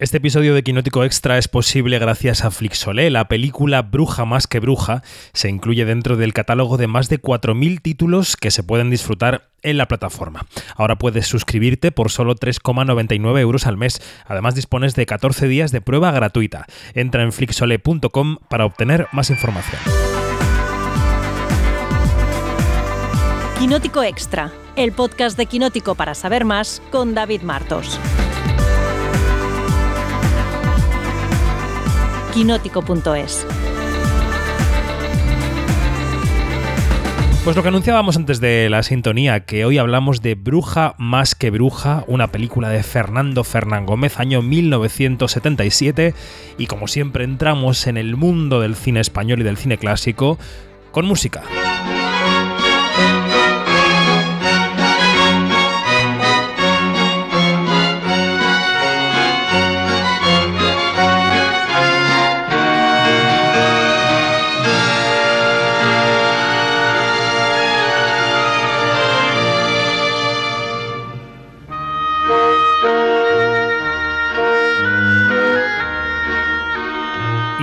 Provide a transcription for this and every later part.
Este episodio de Quinótico Extra es posible gracias a Flixolé. La película Bruja más que Bruja se incluye dentro del catálogo de más de 4.000 títulos que se pueden disfrutar en la plataforma. Ahora puedes suscribirte por solo 3,99 euros al mes. Además dispones de 14 días de prueba gratuita. Entra en flixolé.com para obtener más información. Quinótico Extra, el podcast de Quinótico para saber más con David Martos. quinótico.es. Pues lo que anunciábamos antes de la sintonía, que hoy hablamos de Bruja más que Bruja, una película de Fernando Fernán Gómez, año 1977, y como siempre entramos en el mundo del cine español y del cine clásico con música.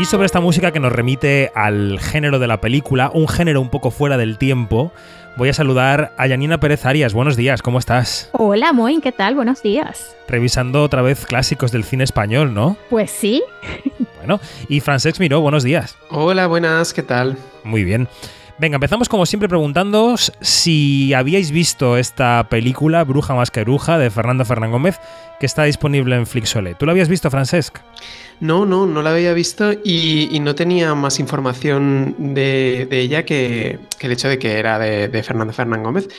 Sobre esta música que nos remite al género de la película, un género un poco fuera del tiempo, voy a saludar a Yanina Pérez Arias. Buenos días, ¿cómo estás? Hola, Moin, ¿qué tal? Buenos días. Revisando otra vez clásicos del cine español, ¿no? Pues sí. Bueno, y Francesc Miró, buenos días. Hola, buenas, ¿qué tal? Muy bien. Venga, empezamos como siempre preguntándoos si habíais visto esta película, Bruja más que Bruja, de Fernando Fernán Gómez, que está disponible en Flixole. ¿Tú la habías visto, Francesc? No, no, no la había visto y, no tenía más información de, ella que, el hecho de que era de, Fernando Fernán Gómez.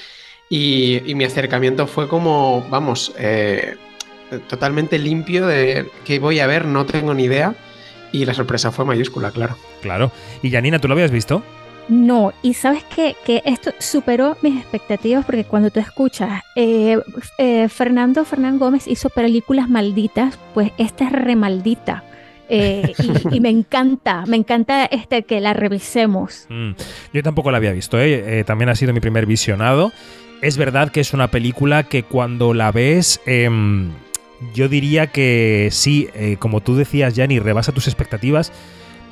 Y, mi acercamiento fue como, vamos, eh, totalmente limpio de que voy a ver, no tengo ni idea. Y la sorpresa fue mayúscula, claro. Claro. ¿Y Janina, tú lo habías visto? No, y sabes que esto superó mis expectativas porque cuando tú escuchas, eh, eh, Fernando Fernán Gómez hizo películas malditas, pues esta es remaldita. Eh, y, me encanta, me encanta este que la revisemos. Mm, yo tampoco la había visto, ¿eh? también ha sido mi primer visionado. Es verdad que es una película que cuando la ves, em, yo diría que sí, como tú decías, Yanni, rebasa tus expectativas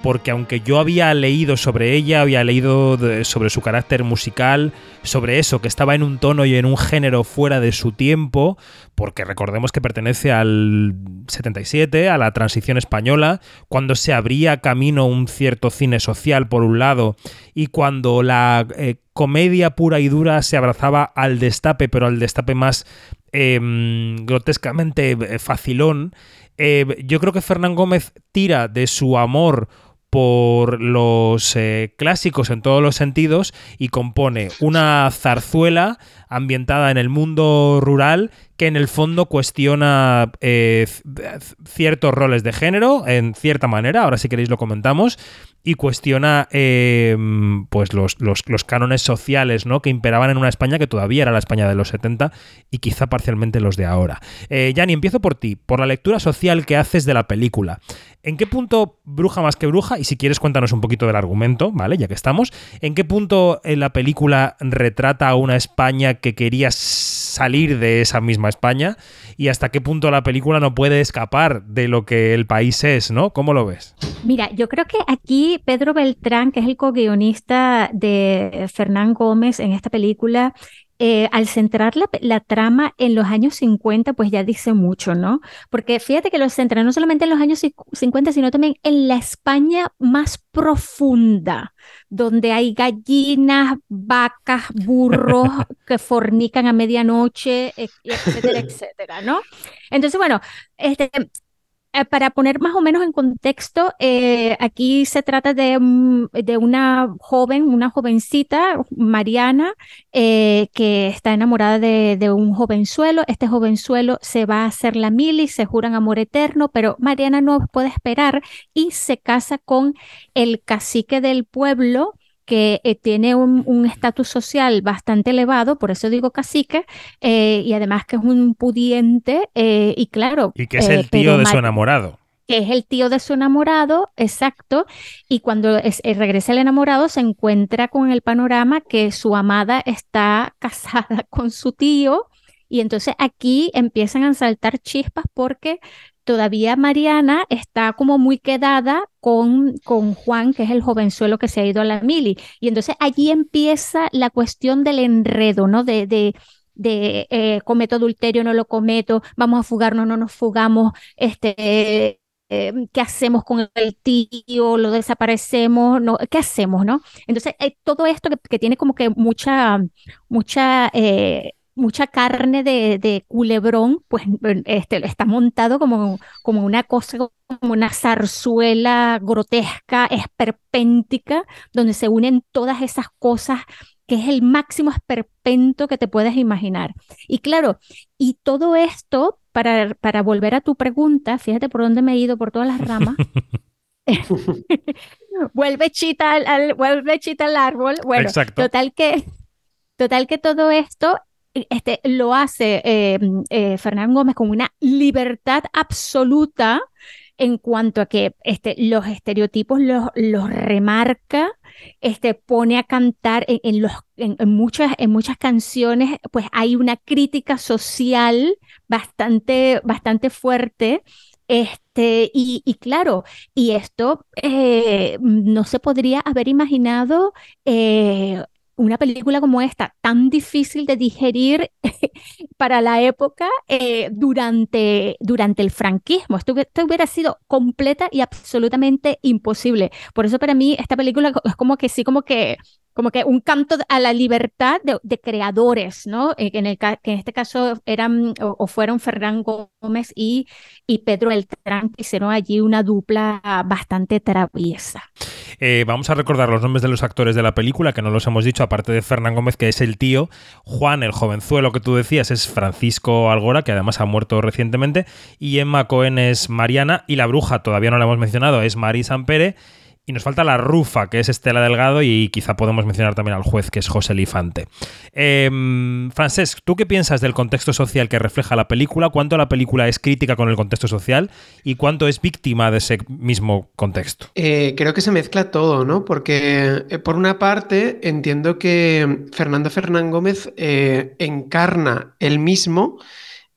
porque aunque yo había leído sobre ella, había leído sobre su carácter musical, sobre eso, que estaba en un tono y en un género fuera de su tiempo, porque recordemos que pertenece al 77, a la transición española, cuando se abría camino un cierto cine social por un lado, y cuando la eh, comedia pura y dura se abrazaba al destape, pero al destape más em, grotescamente eh, facilón, eh, yo creo que Fernán Gómez tira de su amor por los eh, clásicos en todos los sentidos y compone una zarzuela ambientada en el mundo rural que en el fondo cuestiona eh, ciertos roles de género en cierta manera, ahora si queréis lo comentamos, y cuestiona em, pues los, los, cánones sociales ¿no? que imperaban en una España que todavía era la España de los 70 y quizá parcialmente los de ahora. Eh, Yanni, empiezo por ti, por la lectura social que haces de la película. ¿En qué punto Bruja más que Bruja, y si quieres cuéntanos un poquito del argumento, ¿vale? Ya que estamos, ¿en qué punto la película retrata a una España que quería salir de esa misma España y hasta qué punto la película no puede escapar de lo que el país es, ¿no? ¿Cómo lo ves? Mira, yo creo que aquí Pedro Beltrán, que es el co-guionista de Fernán Gómez en esta película, eh, al centrar la, trama en los años 50, pues ya dice mucho, ¿no? Porque fíjate que lo centra no solamente en los años 50, sino también en la España más profunda, donde hay gallinas, vacas, burros que fornican a medianoche, etcétera, etcétera, ¿no? Entonces, bueno, este, para poner más o menos en contexto, eh, aquí se trata de, de, una joven, una jovencita, Mariana, eh, que está enamorada de, de, un jovenzuelo. Este jovenzuelo se va a hacer la mili, se juran amor eterno, pero Mariana no puede esperar y se casa con el cacique del pueblo que eh, tiene un estatus social bastante elevado, por eso digo cacique, eh, y además que es un pudiente, eh, y claro. Y que es el tío de su enamorado. Que es el tío de su enamorado, exacto, y cuando regresa el enamorado se encuentra con el panorama que su amada está casada con su tío, y entonces aquí empiezan a saltar chispas porque todavía Mariana está como muy quedada con, con Juan, que es el jovenzuelo que se ha ido a la mili. Y entonces allí empieza la cuestión del enredo, ¿no? De, de, de eh, cometo adulterio, no lo cometo, vamos a fugarnos, no nos fugamos, este, eh, ¿qué hacemos con el tío? ¿Lo desaparecemos? No, ¿Qué hacemos, no? Entonces, eh, todo esto que, tiene como que mucha, mucha, eh, mucha carne de, de, culebrón, pues este, está montado como, como una cosa, como una zarzuela grotesca, esperpéntica, donde se unen todas esas cosas que es el máximo esperpento que te puedes imaginar. Y claro, y todo esto para, para volver a tu pregunta, fíjate por dónde me he ido por todas las ramas. vuelve chita al, vuelve chita al árbol. Bueno, total que total que todo esto este, lo hace eh, eh, Fernando Gómez con una libertad absoluta en cuanto a que este, los estereotipos los, remarca, este, pone a cantar en, muchas, en muchas canciones, pues hay una crítica social bastante, bastante fuerte. Y, y claro, y esto eh, no se podría haber imaginado eh, una película como esta, tan difícil de digerir para la época eh, durante, durante el franquismo. Esto, hubiera sido completa y absolutamente imposible. Por eso para mí esta película es como que sí, como que como que un canto a la libertad de, creadores, ¿no? Eh, en, que en este caso eran o, fueron Fernán Gómez y, y Pedro Beltrán, que hicieron allí una dupla bastante traviesa. Eh, vamos a recordar los nombres de los actores de la película, que no los hemos dicho, aparte de Fernán Gómez, que es el tío, Juan, el jovenzuelo que tú decías, es Francisco Algora, que además ha muerto recientemente, y Emma Cohen es Mariana, y la bruja, todavía no la hemos mencionado, es Mari Sampere, y nos falta la rufa, que es Estela Delgado, y quizá podemos mencionar también al juez, que es José Lifante. Eh, Francesc, ¿tú qué piensas del contexto social que refleja la película? ¿Cuánto la película es crítica con el contexto social y cuánto es víctima de ese mismo contexto? Eh, creo que se mezcla todo, ¿no? Porque eh, por una parte entiendo que Fernando Fernán Gómez eh, encarna el mismo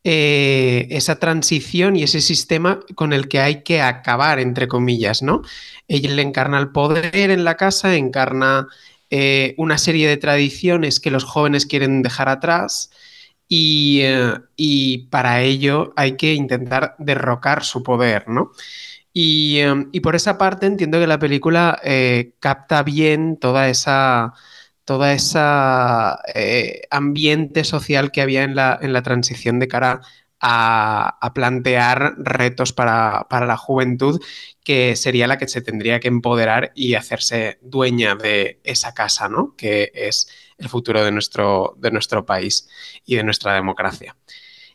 eh, esa transición y ese sistema con el que hay que acabar, entre comillas, ¿no? Ella le encarna el poder en la casa, encarna eh, una serie de tradiciones que los jóvenes quieren dejar atrás y, eh, para ello hay que intentar derrocar su poder, ¿no? Y por esa parte entiendo que la película capta bien toda esa toda esa eh, ambiente social que había en la, en la transición de cara a, plantear retos para, la juventud, que sería la que se tendría que empoderar y hacerse dueña de esa casa, ¿no? Que es el futuro de nuestro, de nuestro país y de nuestra democracia.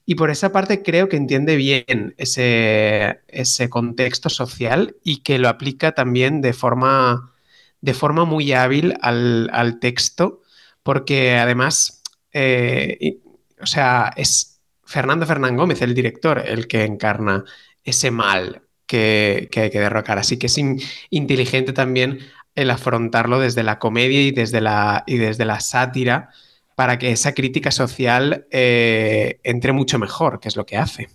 Y por esa parte creo que entiende bien ese, ese contexto social y que lo aplica también de forma de forma muy hábil al, texto, porque además, eh, o sea, es Fernando Fernán Gómez, el director, el que encarna ese mal que, hay que derrocar. Así que es inteligente también el afrontarlo desde la comedia y desde la, y desde la sátira para que esa crítica social eh, entre mucho mejor, que es lo que hace.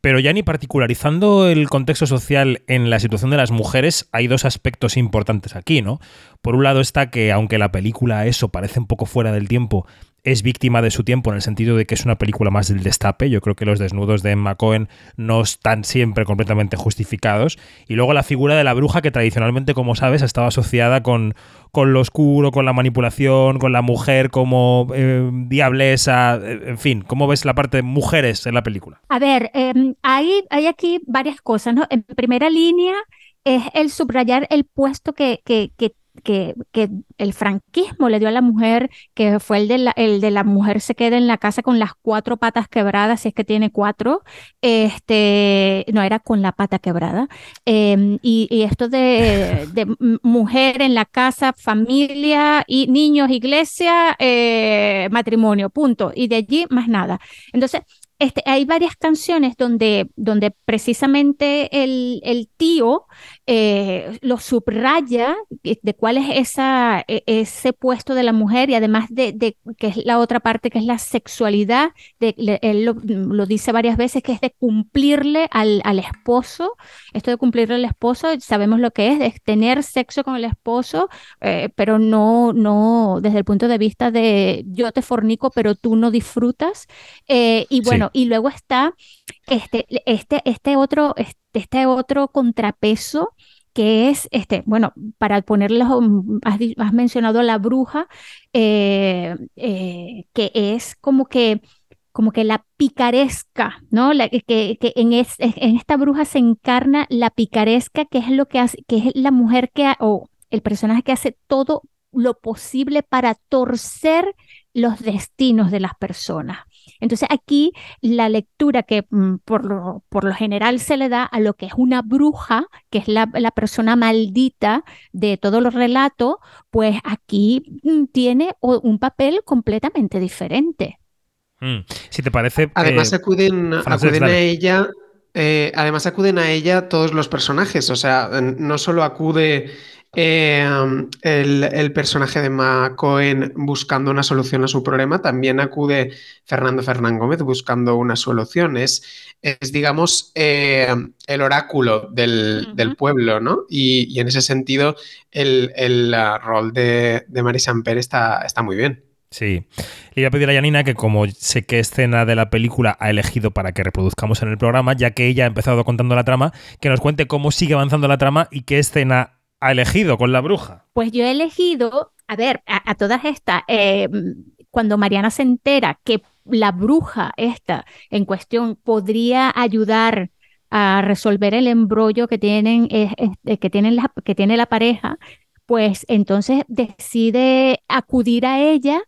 Pero ya ni particularizando el contexto social en la situación de las mujeres, hay dos aspectos importantes aquí, ¿no? Por un lado está que, aunque la película eso parece un poco fuera del tiempo, es víctima de su tiempo en el sentido de que es una película más del destape. Yo creo que los desnudos de Emma Cohen no están siempre completamente justificados. Y luego la figura de la bruja que tradicionalmente, como sabes, estaba asociada con, con lo oscuro, con la manipulación, con la mujer como eh, diablesa, eh, en fin. ¿Cómo ves la parte de mujeres en la película? A ver, em, hay, hay aquí varias cosas, ¿no? En primera línea es el subrayar el puesto que, que que, el franquismo le dio a la mujer, que fue el de, la, el de la mujer se queda en la casa con las cuatro patas quebradas, si es que tiene cuatro, este, no era con la pata quebrada, em, y, esto de, mujer en la casa, familia y niños, iglesia, eh, matrimonio, punto, y de allí más nada. Entonces, este, hay varias canciones donde, donde precisamente el, el tío eh, lo subraya de cuál es esa, e, ese puesto de la mujer y además de, de que es la otra parte que es la sexualidad, de, él lo, dice varias veces, que es de cumplirle al, al, esposo, esto de cumplirle al esposo, sabemos lo que es, es tener sexo con el esposo, eh, pero no, no desde el punto de vista de yo te fornico, pero tú no disfrutas. Eh, y bueno, y luego está este, este, este otro, este, otro contrapeso que es, este, bueno, para ponerlo, has, has mencionado la bruja, eh, eh, que es como que, como que la picaresca, ¿no? La, que, que en, en, esta bruja se encarna la picaresca, que es lo que hace, que es la mujer que, o el personaje que hace todo lo posible para torcer los destinos de las personas. Entonces aquí la lectura que mm, por lo, por lo general se le da a lo que es una bruja, que es la, persona maldita de todos los relatos, pues aquí mm, tiene un papel completamente diferente. Mm. Si te parece... Además eh, acuden, acuden a ella... Eh, además acuden a ella todos los personajes, o sea, no solo acude eh, el, personaje de Ma Cohen buscando una solución a su problema, también acude Fernando Fernán Gómez buscando una solución. Es, digamos, eh, el oráculo del, pueblo, ¿no? Y, en ese sentido, el, rol de, de Marie Samper está, está muy bien. Sí. Le iba a pedir a Janina que, como sé qué escena de la película ha elegido para que reproduzcamos en el programa, ya que ella ha empezado contando la trama, que nos cuente cómo sigue avanzando la trama y qué escena ha elegido con la bruja? Pues yo he elegido, a ver, a, todas estas, eh, cuando Mariana se entera que la bruja esta en cuestión podría ayudar a resolver el embrollo que tienen, que, tienen la, que tiene la pareja, pues entonces decide acudir a ella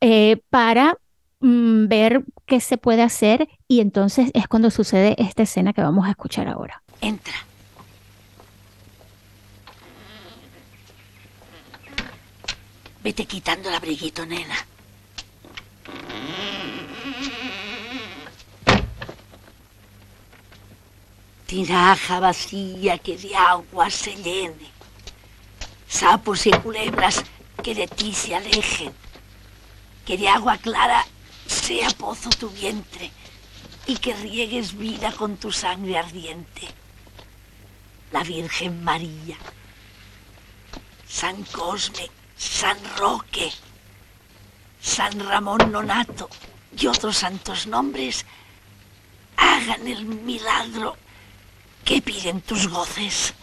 eh, para mm, ver qué se puede hacer y entonces es cuando sucede esta escena que vamos a escuchar ahora. Entra. Vete quitando el abriguito, nena. Tinaja vacía que de agua se llene. Sapos y culebras que de ti se alejen. Que de agua clara sea pozo tu vientre y que riegues vida con tu sangre ardiente. La Virgen María, San Cosme, San Roque, San Ramón Nonato y otros santos nombres hagan el milagro que piden tus goces.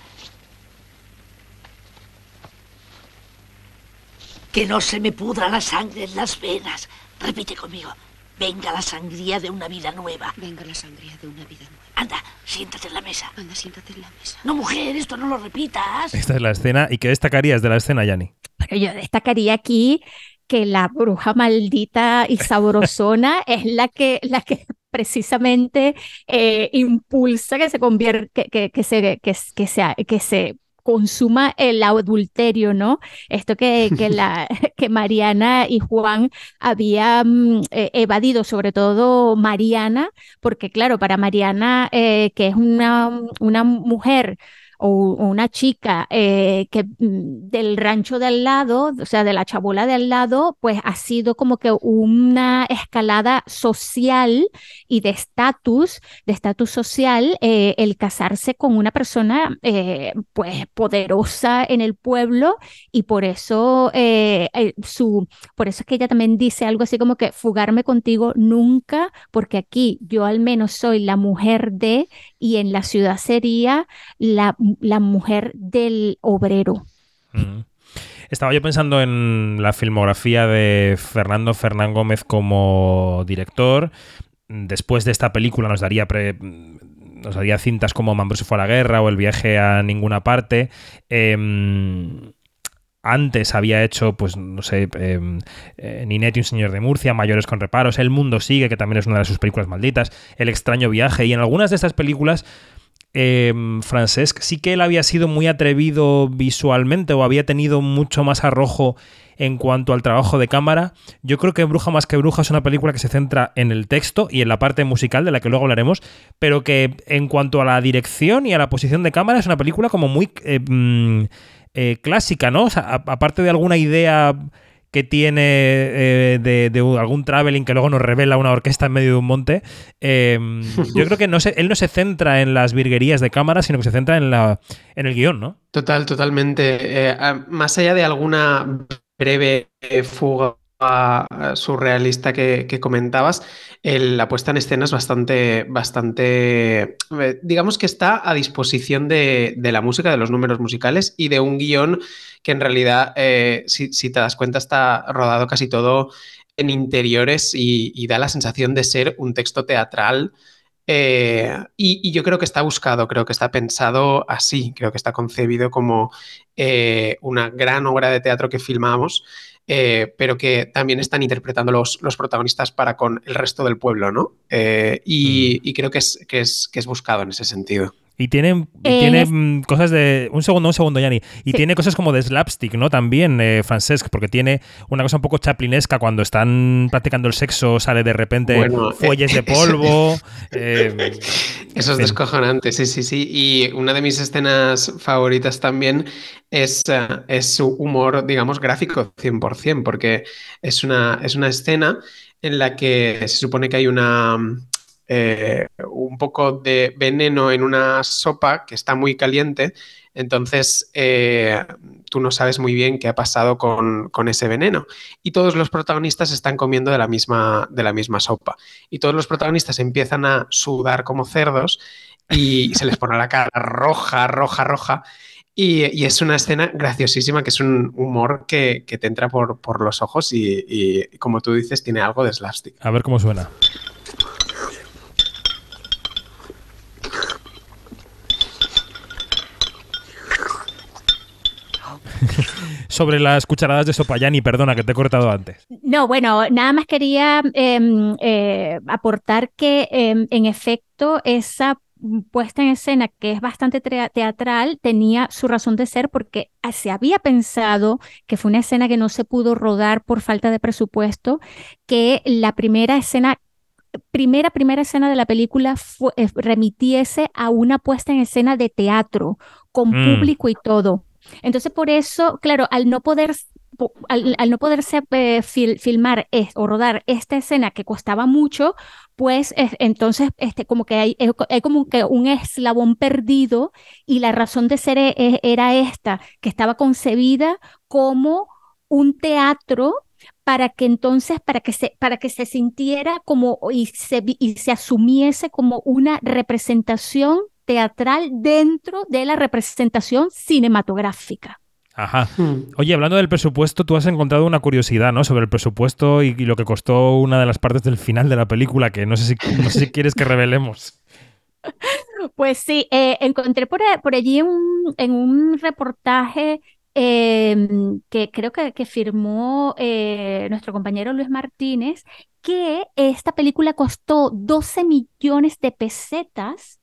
Que no se me pudra la sangre en las venas. Repite conmigo. Venga la sangría de una vida nueva. Venga la sangría de una vida nueva. Anda, siéntate en la mesa. Anda, siéntate en la mesa. No, mujer, esto no lo repitas. Esta es la escena. ¿Y qué destacarías de la escena, Yanni? Pero yo destacaría aquí que la bruja maldita y sabrosona es la que, la que precisamente eh, impulsa que se convierta, que, que, se, que, que, se, que se consuma el adulterio, ¿no? Esto que, que, la, que Mariana y Juan habían eh, evadido, sobre todo Mariana, porque claro, para Mariana, eh, que es una, una mujer o, una chica eh, que mm, del rancho de al lado, o sea, de la chabola de al lado, pues ha sido como que una escalada social y de estatus, de estatus social, eh, el casarse con una persona eh, pues poderosa en el pueblo y por eso su, por eso es que ella también dice algo así como que fugarme contigo nunca, porque aquí yo al menos soy la mujer de y en la ciudad sería la la mujer del obrero. Mm. Estaba yo pensando en la filmografía de Fernando Fernán Gómez como director. Después de esta película nos daría nos daría cintas como Mambrú se fue a la guerra o El viaje a ninguna parte. Em, antes había hecho, pues no sé, eh, y un señor de Murcia, Mayores con reparos, El mundo sigue, que también es una de sus películas malditas, El extraño viaje, y en algunas de estas películas eh, Francesc, sí que él había sido muy atrevido visualmente o había tenido mucho más arrojo en cuanto al trabajo de cámara. Yo creo que Bruja más que Bruja es una película que se centra en el texto y en la parte musical, de la que luego hablaremos, pero que en cuanto a la dirección y a la posición de cámara es una película como muy eh, mm, eh, clásica, ¿no? O sea, aparte de alguna idea que tiene eh, de, algún traveling que luego nos revela una orquesta en medio de un monte. eh, yo creo que no se, él no se centra en las virguerías de cámara, sino que se centra en, la, en el guion, ¿no? Total, totalmente. Eh, más allá de alguna breve fuga surrealista que, que comentabas, el- la puesta en escena es bastante, bastante, eh, digamos que está a disposición de, de la música, de los números musicales y de un guion que en realidad, eh, si, si te das cuenta, está rodado casi todo en interiores y, y da la sensación de ser un texto teatral. Eh, y, y yo creo que está buscado, creo que está pensado así, creo que está concebido como eh, una gran obra de teatro que filmamos, eh, pero que también están interpretando los, los protagonistas para con el resto del pueblo, ¿no? Y, y creo que es, que, es, que es buscado en ese sentido. Y tiene, y Eh, tiene es- mm, cosas de. Un segundo, un segundo, Yanni. Y Sí. tiene cosas como de slapstick, ¿no? También, eh, Francesc, porque tiene una cosa un poco chaplinesca cuando están practicando el sexo, sale de repente Bueno, eh, fuelles de polvo. eh, Eso es descojonante, sí, sí, sí. Y una de mis escenas favoritas también es, es su humor, digamos, gráfico 100%, porque es una, es una escena en la que se supone que hay una, eh, un poco de veneno en una sopa que está muy caliente, entonces eh, tú no sabes muy bien qué ha pasado con, con ese veneno. Y todos los protagonistas están comiendo de la misma, de la misma sopa y todos los protagonistas empiezan a sudar como cerdos y se les pone la cara roja, roja, roja. Y, es una escena graciosísima, que es un humor que, que te entra por, por los ojos y, y, como tú dices, tiene algo de slapstick. a ver cómo suena. Sobre las cucharadas de sopa, Yanni, perdona que te he cortado antes. No, bueno, nada más quería em, eh, aportar que em, en efecto esa puesta en escena que es bastante teatral tenía su razón de ser porque ah, se había pensado que fue una escena que no se pudo rodar por falta de presupuesto, que la primera escena primera, primera escena de la película fue- eh, remitiese a una puesta en escena de teatro, con Mm. público y todo. Entonces, por eso, claro, al no poder, po- al, no poderse eh, fil- filmar o rodar esta escena que costaba mucho, pues es- entonces este, como que hay, como que un eslabón perdido y la razón de ser e- e- era esta, que estaba concebida como un teatro para que entonces, para que se, para que se sintiera como y se, y se asumiese como una representación teatral dentro de la representación cinematográfica. Ajá. Hmm. Oye, hablando del presupuesto, tú has encontrado una curiosidad, ¿no? Sobre el presupuesto y, y lo que costó una de las partes del final de la película, que no sé si, no sé si quieres que revelemos. Pues sí, eh, encontré por, por allí un- en un reportaje em, que creo que, que firmó eh, nuestro compañero Luis Martínez, que esta película costó 12 millones de pesetas.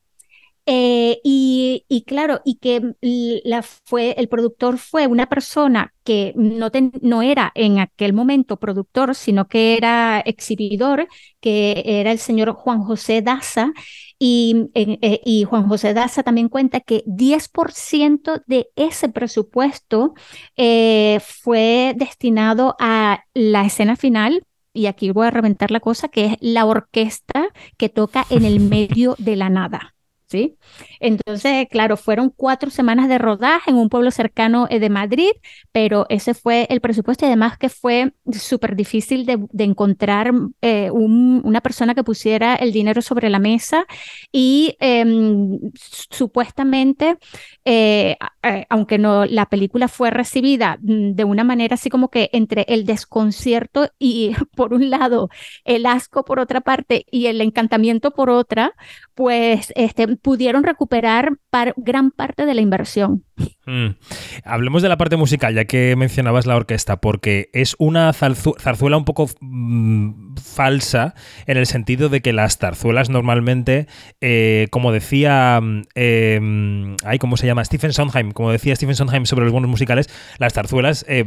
Eh, y, y claro, y que l- la fue, el productor fue una persona que no, ten- no era en aquel momento productor, sino que era exhibidor, que era el señor Juan José Daza, y, en- eh, y Juan José Daza también cuenta que 10% de ese presupuesto eh, fue destinado a la escena final, y aquí voy a reventar la cosa, que es la orquesta que toca en el medio de la nada. Entonces, claro, fueron cuatro semanas de rodaje en un pueblo cercano eh, de Madrid, pero ese fue el presupuesto además que fue súper difícil de, encontrar eh, un- una persona que pusiera el dinero sobre la mesa y em, supuestamente, eh, aunque no, la película fue recibida mm, de una manera así como que entre el desconcierto y por un lado el asco por otra parte y el encantamiento por otra, pues este, pudieron recuperar gran parte de la inversión. Mm. Hablemos de la parte musical, ya que mencionabas la orquesta, porque es una zarzuela un poco mm, falsa en el sentido de que las zarzuelas normalmente, eh, como decía, eh, ¿cómo se llama? Stephen Sondheim, como decía Stephen Sondheim sobre los bonos musicales, las zarzuelas eh,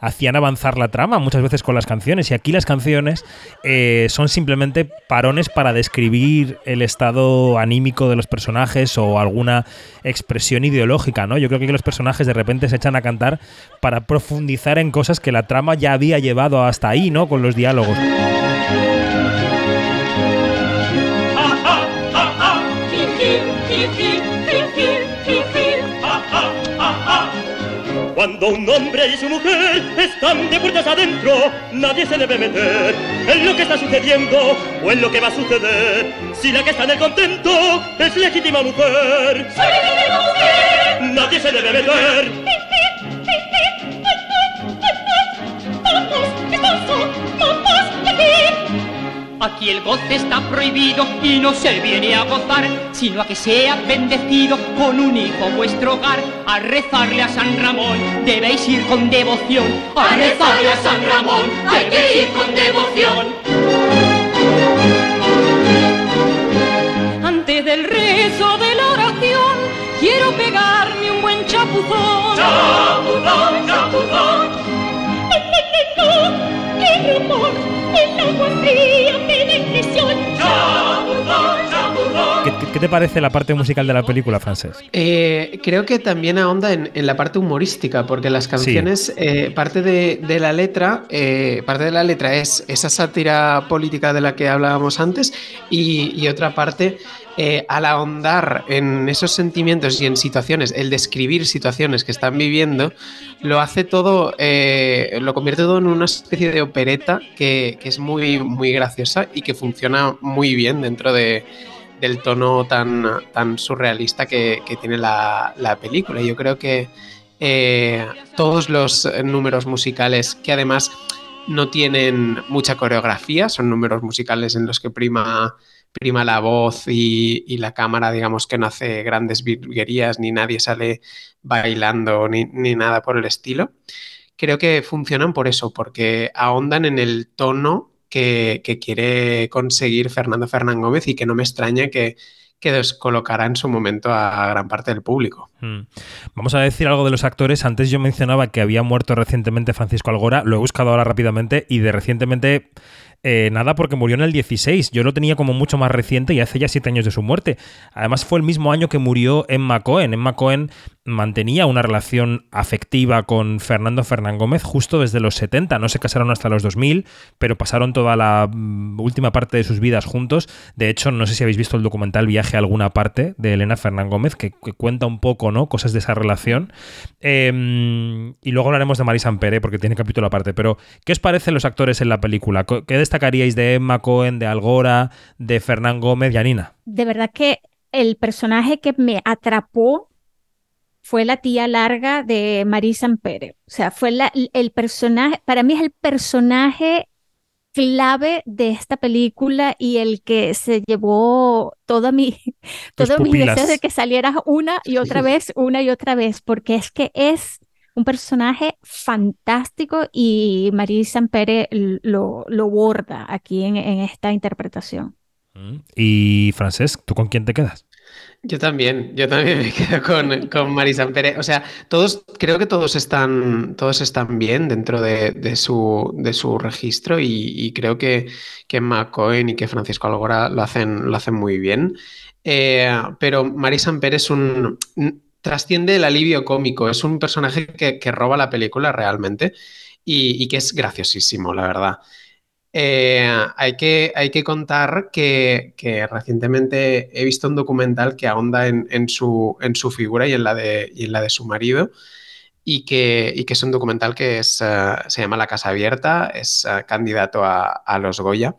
hacían avanzar la trama muchas veces con las canciones, y aquí las canciones eh, son simplemente parones para describir el estado anímico de los personajes o alguna expresión ideológica, ¿no? Yo creo que los personajes de repente se echan a cantar para profundizar en cosas que la trama ya había llevado hasta ahí, ¿no? Con los diálogos. Cuando un hombre y su mujer están de puertas adentro, nadie se debe meter en lo que está sucediendo o en lo que va a suceder. Si la que está en el contento es legítima mujer, nadie se debe meter. Aquí el goce está prohibido y no se viene a gozar, sino a que sea bendecido con un hijo vuestro hogar. A rezarle a San Ramón debéis ir con devoción. A rezarle a San Ramón hay que ir con devoción. Antes del rezo de la oración, quiero pegarme un buen chapuzón. Chapuzón, chapuzón. ¡Qué rumor! El agua fría me ¿Qué, te parece la parte musical de la película, Frances? Eh, creo que también ahonda en, en la parte humorística, porque las canciones, eh, parte de, de la letra, eh, parte de la letra es esa sátira política de la que hablábamos antes, y, y otra parte, eh, al ahondar en esos sentimientos y en situaciones, el describir situaciones que están viviendo, lo hace todo, eh, lo convierte todo en una especie de opereta que, que es muy, muy graciosa y que funciona muy bien dentro de, del tono tan, tan surrealista que, tiene la, la película. Yo creo que eh, todos los números musicales que además no tienen mucha coreografía, son números musicales en los que prima, prima la voz y, la cámara, digamos que no hace grandes virguerías, ni nadie sale bailando, ni nada por el estilo. Creo que funcionan por eso, porque ahondan en el tono que, quiere conseguir Fernando Fernán Gómez y que no me extraña que, que descolocará en su momento a gran parte del público. Mm. Vamos a decir algo de los actores. Antes yo mencionaba que había muerto recientemente Francisco Algora. Lo he buscado ahora rápidamente y de recientemente eh, nada porque murió en el 16. Yo lo tenía como mucho más reciente y hace ya siete años de su muerte. Además fue el mismo año que murió Emma Cohen. Emma Cohen mantenía una relación afectiva con Fernando Fernán Gómez justo desde los 70. No se casaron hasta los 2000, pero pasaron toda la mm, última parte de sus vidas juntos. De hecho, no sé si habéis visto el documental Viaje a alguna parte de Elena Fernán Gómez, que, cuenta un poco, ¿no? Cosas de esa relación. Eh, y luego hablaremos de Marisa Ampere, porque tiene capítulo aparte. Pero, ¿qué os parecen los actores en la película? ¿Qué destacaríais de Emma Cohen, de Algora, de Fernán Gómez y Anina? De verdad que el personaje que me atrapó fue la tía larga de Marisa Ampere. O sea, fue la, el personaje, para mí es el personaje clave de esta película y el que se llevó toda mi, todos mis deseos de que saliera una y otra vez, una y otra vez, porque es que es un personaje fantástico y Marisa Ampere lo, lo borda aquí en, en esta interpretación. Mm. Y Francesc, ¿tú con quién te quedas? Yo también, yo también me quedo con, con Marisa Ampere. O sea, todos, creo que todos están, todos están bien dentro de, de su, de su registro y, y creo que, que Emma Cohen y que Francisco Algora lo hacen, lo hacen muy bien. Eh, pero Marisa Ampere es un... trasciende el alivio cómico, es un personaje que, que roba la película realmente y, y que es graciosísimo, la verdad. Eh, hay, que, hay que contar que, que, recientemente he visto un documental que ahonda en, en, su, en su, figura y en, la de, y en la de su marido y que, y que, es un documental que es, uh, se llama La Casa Abierta, es uh, candidato a, a, los Goya,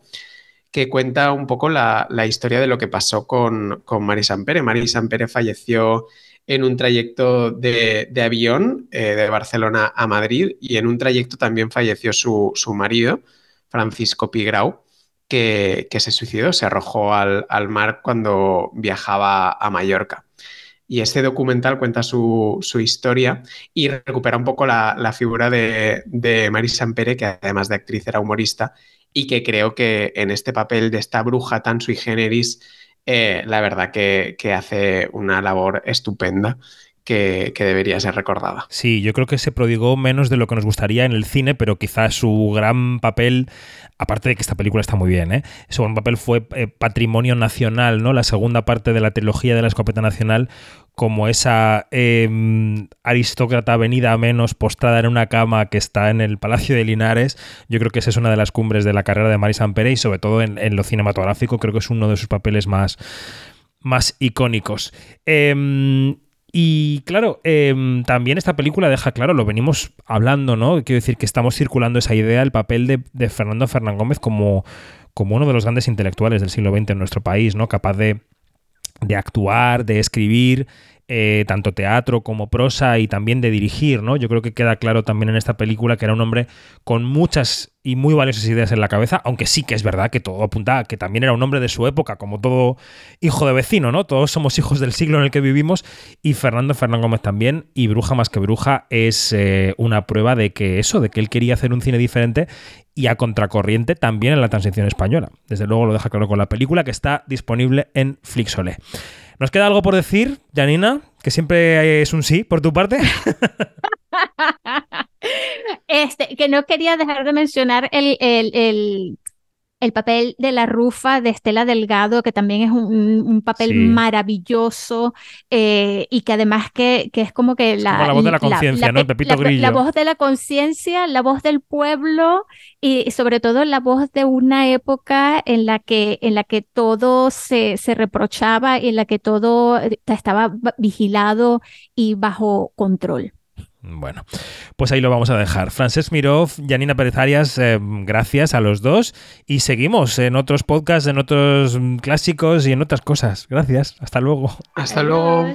que cuenta un poco la, la historia de lo que pasó con, con Marisa Ampere. Marisa Ampere falleció en un trayecto de, avión eh, de Barcelona a Madrid y en un trayecto también falleció su, su marido. Francisco Pigrau, que, que, se suicidó, se arrojó al, al mar cuando viajaba a Mallorca. y este documental cuenta su, historia y recupera un poco la, figura de, de Marisa Ampere, que además de actriz era humorista, y que creo que en este papel de esta bruja tan sui generis, eh, la verdad que, que hace una labor estupenda que, debería ser recordada. Sí, yo creo que se prodigó menos de lo que nos gustaría en el cine, pero quizás su gran papel, aparte de que esta película está muy bien, ¿eh? su gran papel fue eh, patrimonio nacional, ¿no? La segunda parte de la trilogía de la escopeta nacional, como esa em, aristócrata venida a menos postrada en una cama que está en el Palacio de Linares. Yo creo que esa es una de las cumbres de la carrera de Marisa Ampere y sobre todo en, lo cinematográfico creo que es uno de sus papeles más, más icónicos. Em, y claro, em, también esta película deja claro, lo venimos hablando, ¿no? Quiero decir que estamos circulando esa idea, el papel de, Fernando Fernán Gómez como, como uno de los grandes intelectuales del siglo XX en nuestro país, ¿no? Capaz de, de actuar, de escribir, eh, tanto teatro como prosa y también de dirigir, ¿no? Yo creo que queda claro también en esta película que era un hombre con muchas y muy valiosas ideas en la cabeza, aunque sí que es verdad que todo apunta a que también era un hombre de su época, como todo hijo de vecino, ¿no? Todos somos hijos del siglo en el que vivimos y Fernando Fernán Gómez también, y Bruja más que Bruja es eh, una prueba de que eso, de que él quería hacer un cine diferente y a contracorriente también en la transición española. Desde luego lo deja claro con la película que está disponible en Flixolé. ¿Nos queda algo por decir, Janina? Que siempre es un sí por tu parte. este, que no quería dejar de mencionar el, el, el papel de la rufa de Estela Delgado, que también es un, papel maravilloso eh, y que además que, que, es como que la, la voz de la conciencia, ¿no? Pepito Grillo. La voz de la conciencia, la voz del pueblo y, sobre todo la voz de una época en la que, en la que todo se, se reprochaba y en la que todo estaba vigilado y bajo control. Bueno, pues ahí lo vamos a dejar. Francesc Mirov, Janina Pérez Arias, eh, gracias a los dos y seguimos en otros podcasts, en otros clásicos y en otras cosas. Gracias, hasta luego. Hasta luego.